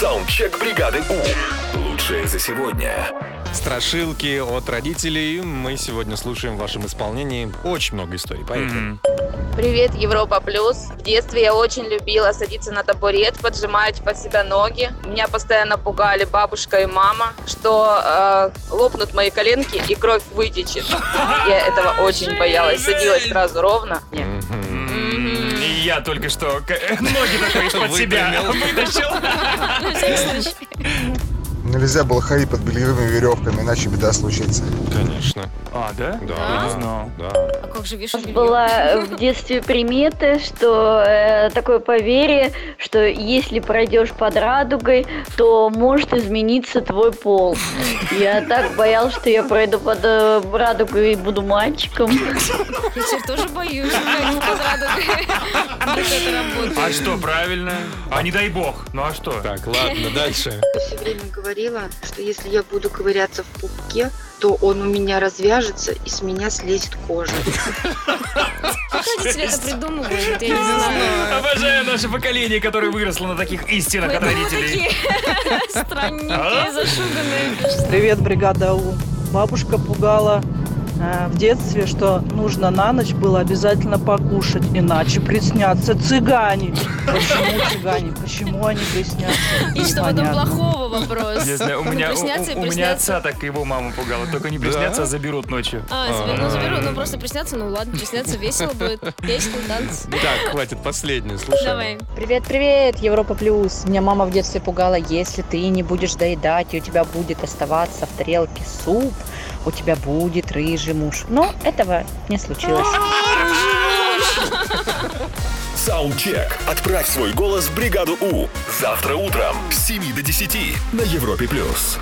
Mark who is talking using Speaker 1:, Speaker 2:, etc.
Speaker 1: Саундчек бригады У. Лучшее за сегодня.
Speaker 2: Страшилки от родителей. Мы сегодня слушаем в вашем исполнении очень много историй. Поехали.
Speaker 3: Привет, Европа Плюс. В детстве я очень любила садиться на табурет, поджимать под себя ноги. Меня постоянно пугали бабушка и мама, что э, лопнут мои коленки и кровь вытечет. Я этого очень боялась. Садилась сразу ровно. Нет.
Speaker 4: Я только что ноги такой из-под себя вытащил.
Speaker 5: Нельзя было ходить под бельевыми веревками, иначе беда случится.
Speaker 2: Конечно.
Speaker 4: А, да?
Speaker 2: Да.
Speaker 4: Я не знал.
Speaker 2: Да.
Speaker 6: А как же
Speaker 7: У
Speaker 6: вешать белье?
Speaker 7: была в детстве примета, что э, такое поверье, что если пройдешь под радугой, то может измениться твой пол. Я так боялась, что я пройду под э, радугой и буду мальчиком.
Speaker 6: Я теперь тоже боюсь, ходить под радугой. Как это работает?
Speaker 4: А что, правильно? А не дай бог. Ну а что?
Speaker 2: Так, ладно, дальше.
Speaker 8: все время говорила, что если я буду ковыряться в пупке, то он у меня развяжется и с меня слезет кожа.
Speaker 6: Как родители это придумывают? Я не знаю.
Speaker 4: Обожаю наше поколение, которое выросло на таких истинах от родителей.
Speaker 6: странненькие, зашуганные.
Speaker 9: Привет, бригада У. Бабушка пугала в детстве, что нужно на ночь было обязательно покушать, иначе приснятся цыгане. Почему цыгане? Почему они приснятся?
Speaker 6: И что в этом плохого вопрос?
Speaker 4: Не знаю, у меня, у,
Speaker 6: приснятся и
Speaker 4: у- у меня отца так его мама пугала. Только не
Speaker 2: Да?
Speaker 4: приснятся, а заберут ночью.
Speaker 6: А, ну заберу, ну просто приснятся, ну ладно, приснятся, весело будет. Песни, танцы.
Speaker 2: Так, хватит, последнее, слушаем.
Speaker 6: Давай.
Speaker 10: Привет, привет, Европа Плюс. Меня мама в детстве пугала, если ты не будешь доедать, и у тебя будет оставаться в тарелке суп, у тебя будет рыжий муж. Но этого не случилось.
Speaker 1: Саундчек. Отправь свой голос в бригаду У. Завтра утром с 7 до 10 на Европе+. плюс.